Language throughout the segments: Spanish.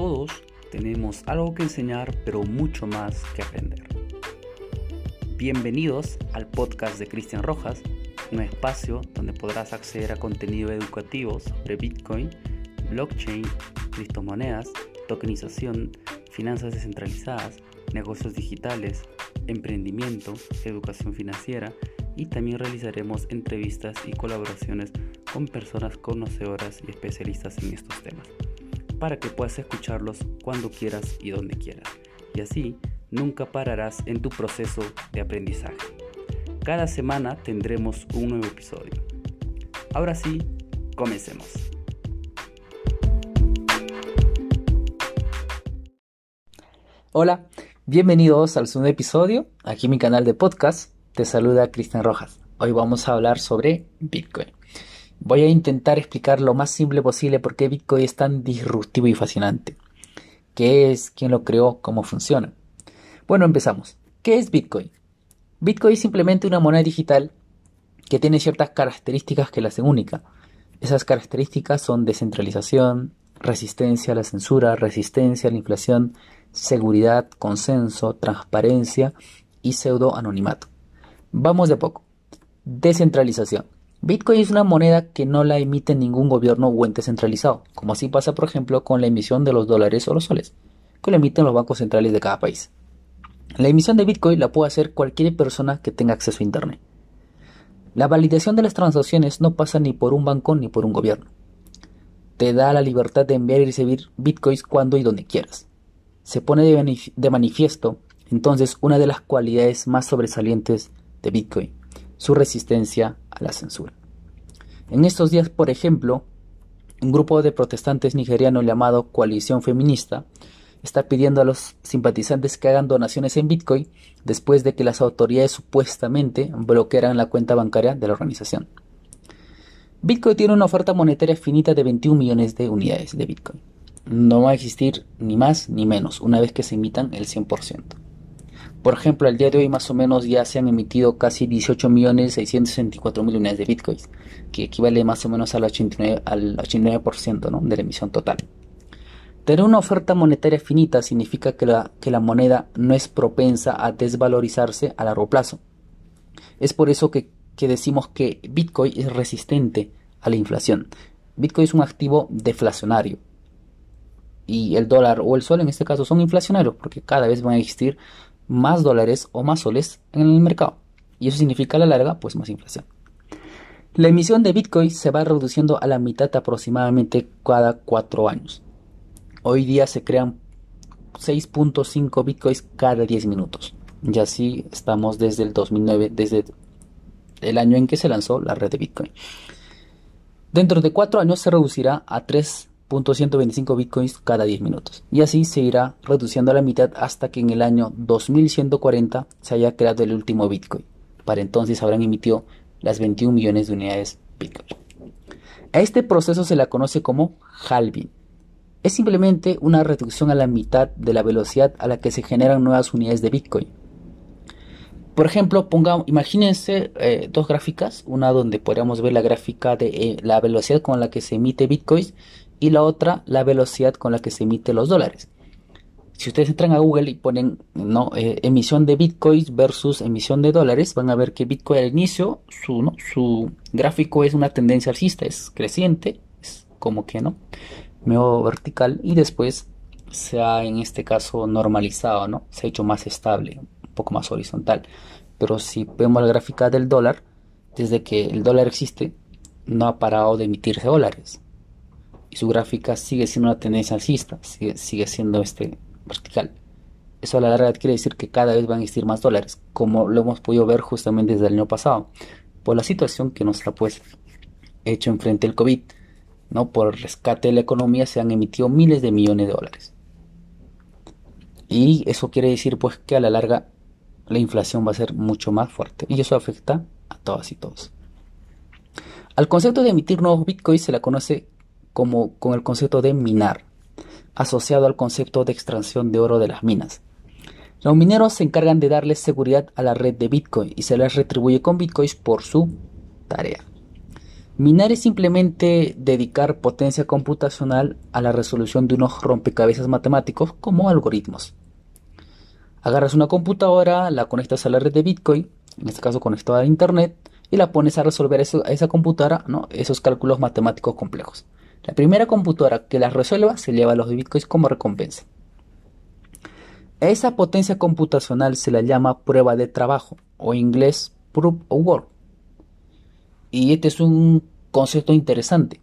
Todos tenemos algo que enseñar, pero mucho más que aprender. Bienvenidos al podcast de Cristian Rojas, un espacio donde podrás acceder a contenido educativo sobre Bitcoin, blockchain, criptomonedas, tokenización, finanzas descentralizadas, negocios digitales, emprendimiento, educación financiera y también realizaremos entrevistas y colaboraciones con personas conocedoras y especialistas en estos temas, para que puedas escucharlos cuando quieras y donde quieras, y así nunca pararás en tu proceso de aprendizaje. Cada semana tendremos un nuevo episodio. Ahora sí, comencemos. Hola, bienvenidos al segundo episodio, aquí en mi canal de podcast. Te saluda Cristian Rojas. Hoy vamos a hablar sobre Bitcoin. Voy a intentar explicar lo más simple posible por qué Bitcoin es tan disruptivo y fascinante. ¿Qué es? ¿Quién lo creó? ¿Cómo funciona? Bueno, empezamos. ¿Qué es Bitcoin? Bitcoin es simplemente una moneda digital que tiene ciertas características que la hacen única. Esas características son descentralización, resistencia a la censura, resistencia a la inflación, seguridad, consenso, transparencia y pseudo anonimato. Vamos de poco. Descentralización. Bitcoin es una moneda que no la emite ningún gobierno o ente centralizado, como así pasa por ejemplo con la emisión de los dólares o los soles, que lo emiten los bancos centrales de cada país. La emisión de Bitcoin la puede hacer cualquier persona que tenga acceso a Internet. La validación de las transacciones no pasa ni por un banco ni por un gobierno. Te da la libertad de enviar y recibir Bitcoins cuando y donde quieras. Se pone de manifiesto entonces una de las cualidades más sobresalientes de Bitcoin, su resistencia a la censura. En estos días, por ejemplo, un grupo de protestantes nigerianos llamado Coalición Feminista está pidiendo a los simpatizantes que hagan donaciones en Bitcoin después de que las autoridades supuestamente bloquearan la cuenta bancaria de la organización. Bitcoin tiene una oferta monetaria finita de 21 millones de unidades de Bitcoin. No va a existir ni más ni menos una vez que se emitan el 100%. Por ejemplo, al día de hoy más o menos ya se han emitido casi 18.664.000 unidades de Bitcoin, que equivale más o menos al 89%, al 89% de la emisión total. Tener una oferta monetaria finita significa que la, que la moneda no es propensa a desvalorizarse a largo plazo. Es por eso que, que decimos que Bitcoin es resistente a la inflación. Bitcoin es un activo deflacionario. Y el dólar o el sol en este caso son inflacionarios porque cada vez van a existir más dólares o más soles en el mercado. Y eso significa a la larga pues más inflación. La emisión de Bitcoin se va reduciendo a la mitad aproximadamente cada cuatro años. Hoy día se crean 6.5 bitcoins cada 10 minutos. Y así estamos desde el 2009, desde el año en que se lanzó la red de Bitcoin. Dentro de 4 años se reducirá a 3.125 bitcoins cada 10 minutos. Y así se irá reduciendo a la mitad hasta que en el año 2140 se haya creado el último bitcoin. Para entonces habrán emitido las 21 millones de unidades bitcoin. A este proceso se la conoce como halving es simplemente una reducción a la mitad de la velocidad a la que se generan nuevas unidades de Bitcoin. Por ejemplo, pongamos, imagínense eh, dos gráficas, una donde podríamos ver la gráfica de eh, la velocidad con la que se emite Bitcoin y la otra la velocidad con la que se emite los dólares. Si ustedes entran a Google y ponen ¿no? Eh, emisión de bitcoins versus emisión de dólares, van a ver que Bitcoin al inicio, su, su gráfico es una tendencia alcista, es creciente, es como que no medio vertical y después se ha en este caso normalizado, ¿no? Se ha hecho más estable, un poco más horizontal. Pero si vemos la gráfica del dólar, desde que el dólar existe, no ha parado de emitirse dólares. Y su gráfica sigue siendo una tendencia alcista, sigue, sigue siendo este vertical. Eso a la larga quiere decir que cada vez van a existir más dólares, como lo hemos podido ver justamente desde el año pasado, por la situación que nos ha pues hecho enfrente el COVID ¿no? Por el rescate de la economía se han emitido miles de millones de dólares. Y eso quiere decir pues que a la larga la inflación va a ser mucho más fuerte y eso afecta a todas y todos. Al concepto de emitir nuevos bitcoins se la conoce como con el concepto de minar, asociado al concepto de extracción de oro de las minas. Los mineros se encargan de darle seguridad a la red de Bitcoin y se les retribuye con bitcoins por su tarea. Minar es simplemente dedicar potencia computacional a la resolución de unos rompecabezas matemáticos como algoritmos. Agarras una computadora, la conectas a la red de Bitcoin, en este caso conectada a Internet, y la pones a resolver a esa computadora esos cálculos matemáticos complejos. La primera computadora que las resuelva se lleva los bitcoins como recompensa. esa potencia computacional se la llama prueba de trabajo o inglés proof of work. Y este es un concepto interesante.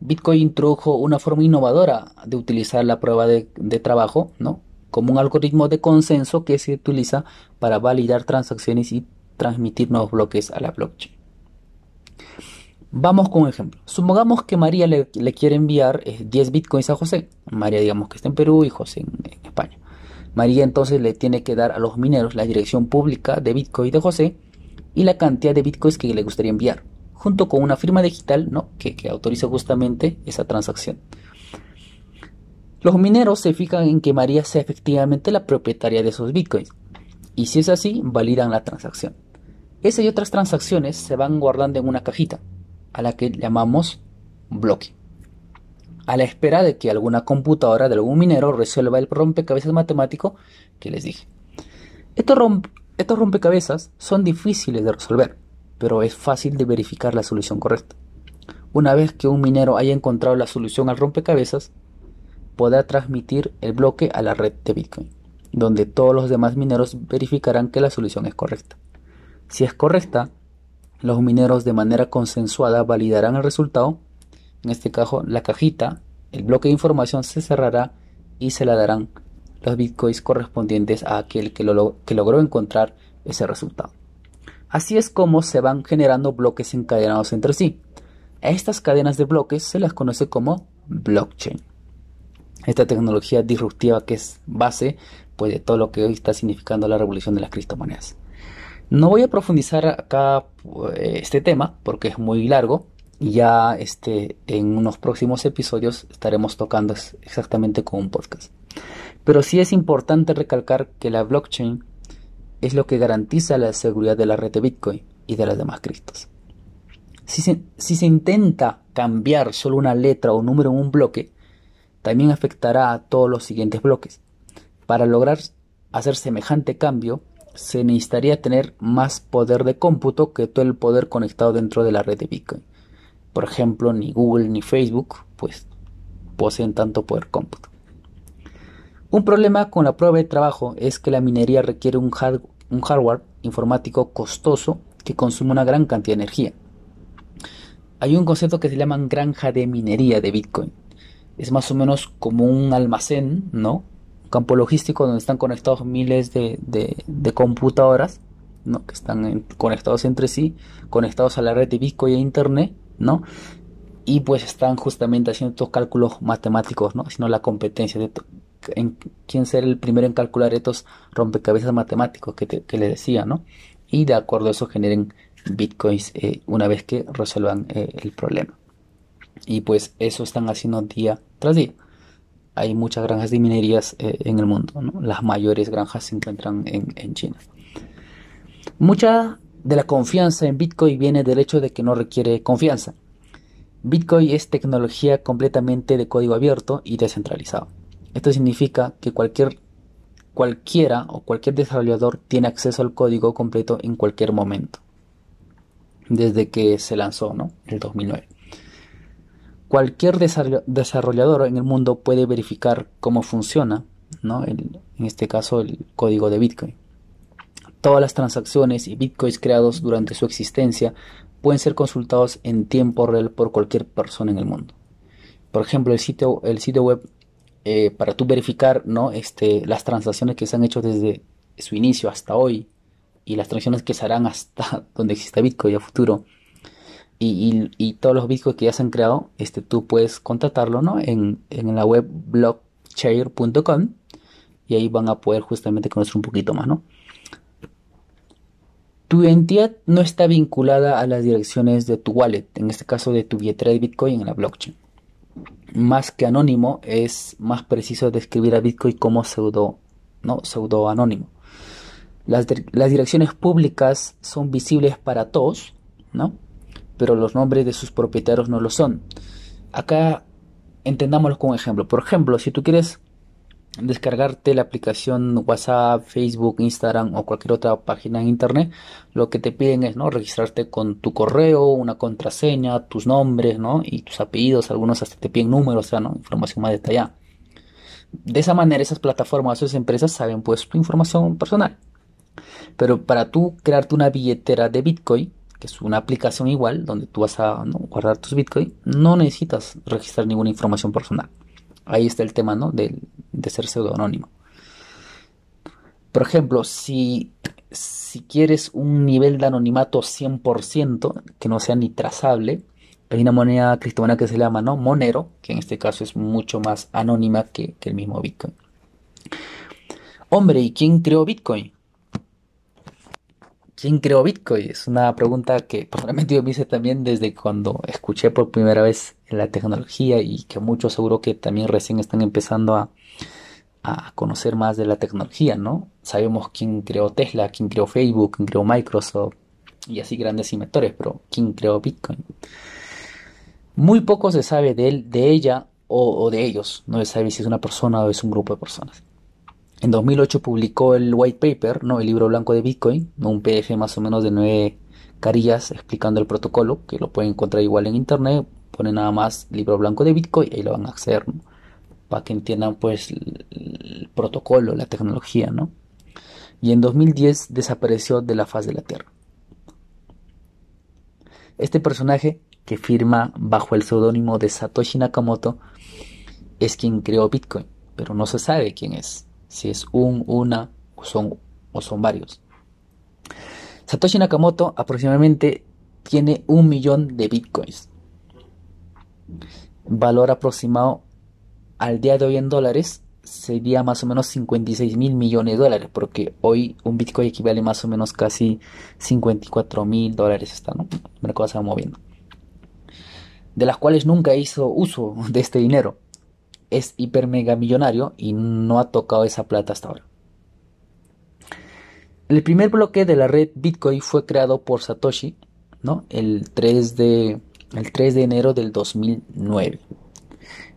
Bitcoin introdujo una forma innovadora de utilizar la prueba de, de trabajo, ¿no? Como un algoritmo de consenso que se utiliza para validar transacciones y transmitir nuevos bloques a la blockchain. Vamos con un ejemplo. Supongamos que María le, quiere enviar 10 eh, bitcoins a José. María digamos que está en Perú y José en, España. María entonces le tiene que dar a los mineros la dirección pública de bitcoin de José y la cantidad de bitcoins que le gustaría enviar, junto con una firma digital que, que autoriza justamente esa transacción. Los mineros se fijan en que María sea efectivamente la propietaria de esos bitcoins y si es así, validan la transacción. Esas y otras transacciones se van guardando en una cajita a la que llamamos bloque, a la espera de que alguna computadora de algún minero resuelva el rompecabezas matemático que les dije. Estos, estos rompecabezas son difíciles de resolver, pero es fácil de verificar la solución correcta. Una vez que un minero haya encontrado la solución al rompecabezas, podrá transmitir el bloque a la red de Bitcoin, donde todos los demás mineros verificarán que la solución es correcta. Si es correcta, los mineros de manera consensuada validarán el resultado. En este caso, la cajita, el bloque de información se cerrará y se le darán los bitcoins correspondientes a aquel que, que logró encontrar ese resultado. Así es como se van generando bloques encadenados entre sí. A estas cadenas de bloques se las conoce como blockchain. Esta tecnología disruptiva que es base pues, de todo lo que hoy está significando la revolución de las criptomonedas. No voy a profundizar acá eh, este tema porque es muy largo ya este, en unos próximos episodios estaremos tocando exactamente con un podcast. Pero sí es importante recalcar que la blockchain es lo que garantiza la seguridad de la red de Bitcoin y de las demás criptos. Si se, si se intenta cambiar solo una letra o número en un bloque, también afectará a todos los siguientes bloques. Para lograr hacer semejante cambio, se necesitaría tener más poder de cómputo que todo el poder conectado dentro de la red de Bitcoin. Por ejemplo, ni Google ni Facebook pues poseen tanto poder cómputo. Un problema con la prueba de trabajo es que la minería requiere un, un hardware informático costoso que consume una gran cantidad de energía. Hay un concepto que se llama granja de minería de Bitcoin. Es más o menos como un almacén, ¿no? Campo logístico donde están conectados miles de, computadoras ¿no? que están conectados entre sí, conectados a la red de Bitcoin e Internet, ¿no? Y pues están justamente haciendo estos cálculos matemáticos, ¿no? Sino la competencia de en quién ser el primero en calcular estos rompecabezas matemáticos que, te, les decía, ¿no? Y de acuerdo a eso generen bitcoins eh, una vez que resuelvan eh, el problema. Y pues eso están haciendo día tras día hay muchas granjas de minerías eh, en el mundo. Las mayores granjas se encuentran en, China. Mucha de la confianza en Bitcoin viene del hecho de que no requiere confianza. Bitcoin es tecnología completamente de código abierto y descentralizado. Esto significa que cualquier, cualquiera o cualquier desarrollador tiene acceso al código completo en cualquier momento. Desde que se lanzó, ¿no? El 2009. Cualquier desarrollador en el mundo puede verificar cómo funciona, ¿no? en este caso el código de Bitcoin. Todas las transacciones y bitcoins creados durante su existencia pueden ser consultados en tiempo real por cualquier persona en el mundo. Por ejemplo, el sitio, el sitio web eh, para tú verificar ¿no? este, las transacciones que se han hecho desde su inicio hasta hoy y las transacciones que se harán hasta donde exista Bitcoin a futuro y, todos los bitcoins que ya se han creado, este, tú puedes contratarlo ¿no? en, la web blockchain.com y ahí van a poder justamente conocer un poquito más. ¿no? Tu entidad no está vinculada a las direcciones de tu wallet, en este caso de tu billetera de Bitcoin en la blockchain. Más que anónimo, es más preciso describir a Bitcoin como pseudo, ¿no? pseudo anónimo. Las, las direcciones públicas son visibles para todos, ¿no? Pero los nombres de sus propietarios no lo son. Acá entendámoslo con un ejemplo. Por ejemplo, si tú quieres descargarte la aplicación WhatsApp, Facebook, Instagram o cualquier otra página en internet, lo que te piden es ¿no? registrarte con tu correo, una contraseña, tus nombres ¿no? y tus apellidos, algunos hasta te piden números, o sea, ¿no? información más detallada. De esa manera esas plataformas, esas empresas saben pues tu información personal. Pero para tú crearte una billetera de Bitcoin, que es una aplicación igual, donde tú vas a guardar tus Bitcoin, no necesitas registrar ninguna información personal. Ahí está el tema, ¿no? De, de ser pseudonónimo. Por ejemplo, si, si quieres un nivel de anonimato 100%, que no sea ni trazable, hay una moneda criptomoneda que se llama ¿no? Monero, que en este caso es mucho más anónima que, que el mismo Bitcoin. Hombre, ¿y quién creó Bitcoin? ¿Quién creó Bitcoin? Es una pregunta que probablemente yo me hice también desde cuando escuché por primera vez la tecnología y que muchos seguro que también recién están empezando a, a conocer más de la tecnología, ¿no? Sabemos quién creó Tesla, quién creó Facebook, quién creó Microsoft y así grandes inventores, pero ¿quién creó Bitcoin? Muy poco se sabe de él, de ella o de ellos, no se sabe si es una persona o es un grupo de personas. En 2008 publicó el white paper, ¿no? el libro blanco de Bitcoin, un PDF más o menos de nueve carillas explicando el protocolo, que lo pueden encontrar igual en internet, ponen nada más libro blanco de Bitcoin y ahí lo van a hacer, para que entiendan pues el, protocolo, la tecnología, ¿no? Y en 2010 desapareció de la faz de la Tierra. Este personaje, que firma bajo el seudónimo de Satoshi Nakamoto, es quien creó Bitcoin, pero no se sabe quién es si es un, una o son, o son varios. Satoshi Nakamoto aproximadamente tiene un millón de bitcoins. Valor aproximado al día de hoy en dólares sería más o menos 56 mil millones de dólares, porque hoy un bitcoin equivale más o menos casi 54 mil dólares. Está, ¿no? Mercado se va moviendo. De las cuales nunca hizo uso de este dinero es hiper mega millonario y no ha tocado esa plata hasta ahora. El primer bloque de la red Bitcoin fue creado por Satoshi ¿no? el, 3 de, el 3 de enero del 2009.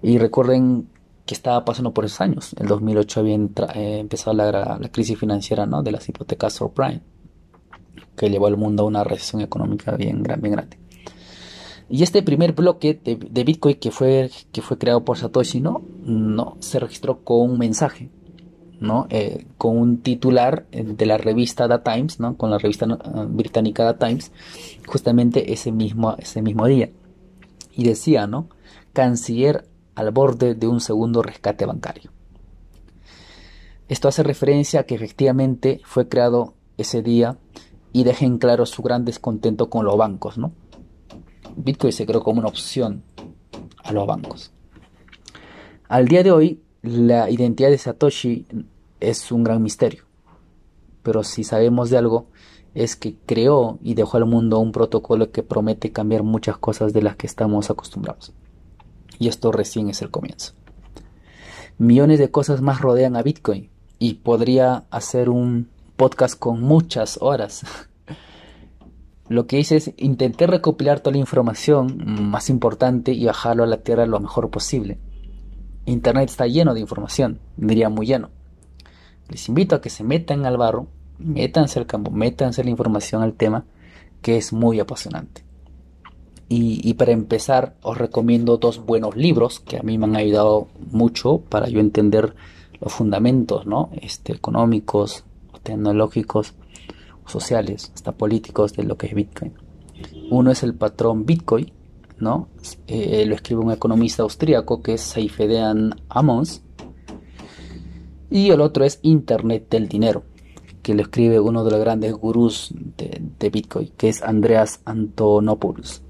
Y recuerden que estaba pasando por esos años. En 2008 había eh, empezado la, crisis financiera ¿no? de las hipotecas subprime, que llevó al mundo a una recesión económica bien grande. Y este primer bloque de, Bitcoin que fue, que fue creado por Satoshi, ¿no? No, se registró con un mensaje, ¿no? Eh, con un titular de la revista The Times, ¿no? Con la revista eh, británica The Times, justamente ese mismo, ese mismo día. Y decía, ¿no? Canciller al borde de un segundo rescate bancario. Esto hace referencia a que efectivamente fue creado ese día y deja en claro su gran descontento con los bancos, ¿no? Bitcoin se creó como una opción a los bancos. Al día de hoy, la identidad de Satoshi es un gran misterio. Pero si sabemos de algo, es que creó y dejó al mundo un protocolo que promete cambiar muchas cosas de las que estamos acostumbrados. Y esto recién es el comienzo. Millones de cosas más rodean a Bitcoin y podría hacer un podcast con muchas horas lo que hice es intentar recopilar toda la información más importante y bajarlo a la tierra lo mejor posible. Internet está lleno de información, diría muy lleno. Les invito a que se metan al barro, métanse al campo, métanse la información al tema, que es muy apasionante. Y, para empezar, os recomiendo dos buenos libros que a mí me han ayudado mucho para yo entender los fundamentos ¿no? este, económicos, tecnológicos sociales, hasta políticos de lo que es Bitcoin. Uno es el patrón Bitcoin, ¿no? Eh, lo escribe un economista austríaco que es Seifedean Amons. Y el otro es Internet del Dinero, que lo escribe uno de los grandes gurús de, Bitcoin, que es Andreas Antonopoulos.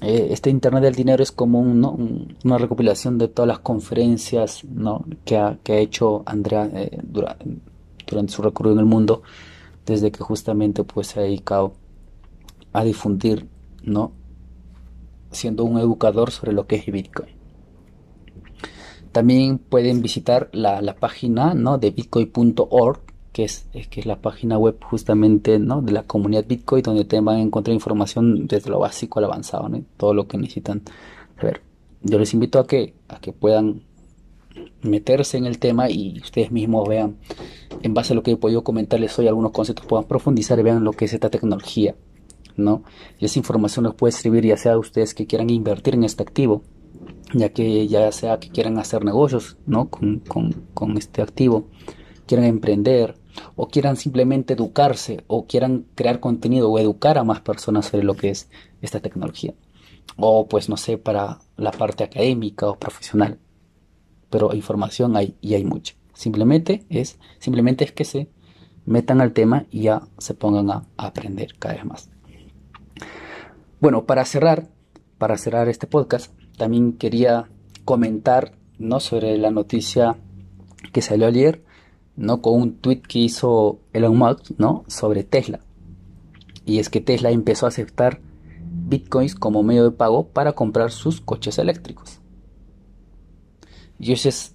Eh, este Internet del Dinero es como una recopilación de todas las conferencias ¿no? que, ha, que, ha, hecho Andrea eh, durante su recorrido en el mundo desde que justamente pues se ha dedicado a difundir, ¿no? Siendo un educador sobre lo que es Bitcoin. También pueden visitar la, página ¿no? de bitcoin.org, que es, que es la página web justamente ¿no? de la comunidad Bitcoin, donde te van a encontrar información desde lo básico al avanzado, ¿no? todo lo que necesitan saber. Yo les invito a que, a que puedan meterse en el tema y ustedes mismos vean, en base a lo que he podido comentarles hoy, algunos conceptos, puedan profundizar y vean lo que es esta tecnología, ¿no? Esa información les puede servir ya sea a ustedes que quieran invertir en este activo, ya que ya sea que quieran hacer negocios, ¿no? Con, con este activo, quieran emprender o quieran simplemente educarse o quieran crear contenido o educar a más personas sobre lo que es esta tecnología. O pues no sé, para la parte académica o profesional pero información hay y hay mucha. Simplemente es, simplemente es que se metan al tema y ya se pongan a, aprender cada vez más. Bueno, para cerrar, para cerrar este podcast, también quería comentar ¿no? sobre la noticia que salió ayer, ¿no? con un tweet que hizo Elon Musk ¿no? sobre Tesla. Y es que Tesla empezó a aceptar bitcoins como medio de pago para comprar sus coches eléctricos. Y eso es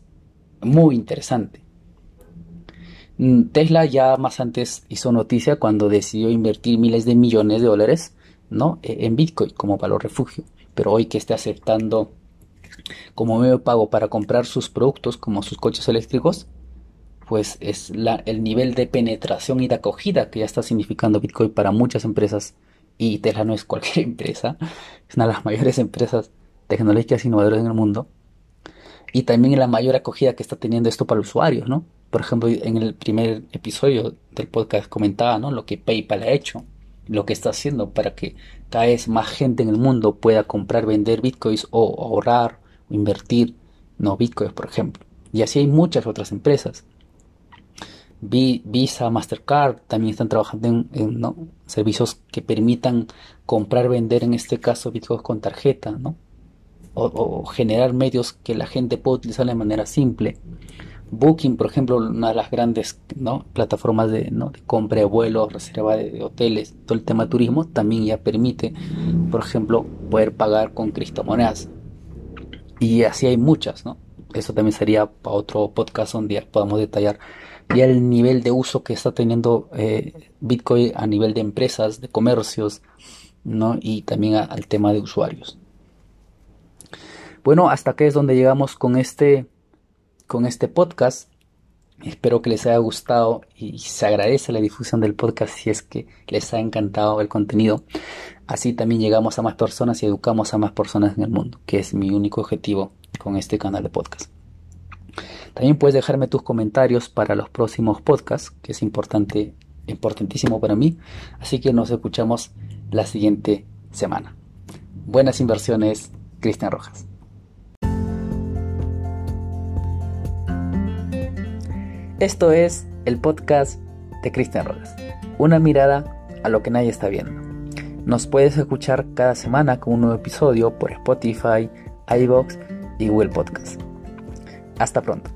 muy interesante. Mm, Tesla ya más antes hizo noticia cuando decidió invertir miles de millones de dólares ¿no? E, en Bitcoin como valor refugio. Pero hoy que esté aceptando como medio de pago para comprar sus productos como sus coches eléctricos, pues es el nivel de penetración y de acogida que ya está significando Bitcoin para muchas empresas. Y Tesla no es cualquier empresa, es una de las mayores empresas tecnológicas innovadoras en el mundo y también la mayor acogida que está teniendo esto para usuarios, ¿no? Por ejemplo, en el primer episodio del podcast comentaba, ¿no? Lo que PayPal ha hecho, lo que está haciendo para que cada vez más gente en el mundo pueda comprar, vender bitcoins o ahorrar o invertir, no bitcoins, por ejemplo. Y así hay muchas otras empresas. Visa, Mastercard también están trabajando en, servicios que permitan comprar, vender, en este caso, bitcoins con tarjeta, ¿no? O, generar medios que la gente pueda utilizar de manera simple. Booking, por ejemplo, una de las grandes ¿no? plataformas de, ¿no? de, compra de vuelos, reserva de, hoteles, todo el tema turismo, también ya permite, por ejemplo, poder pagar con criptomonedas. Y así hay muchas, ¿no? Eso también sería para otro podcast donde podamos detallar ya el nivel de uso que está teniendo eh, Bitcoin a nivel de empresas, de comercios, ¿no? Y también al tema de usuarios. Bueno, hasta aquí es donde llegamos con este, con este podcast. Espero que les haya gustado y se agradece la difusión del podcast si es que les ha encantado el contenido. Así también llegamos a más personas y educamos a más personas en el mundo, que es mi único objetivo con este canal de podcast. También puedes dejarme tus comentarios para los próximos podcasts, que es importante, importantísimo para mí. Así que nos escuchamos la siguiente semana. Buenas inversiones, Cristian Rojas. Esto es el podcast de Cristian Rodas, una mirada a lo que nadie está viendo. Nos puedes escuchar cada semana con un nuevo episodio por Spotify, iBox y Google Podcast. Hasta pronto.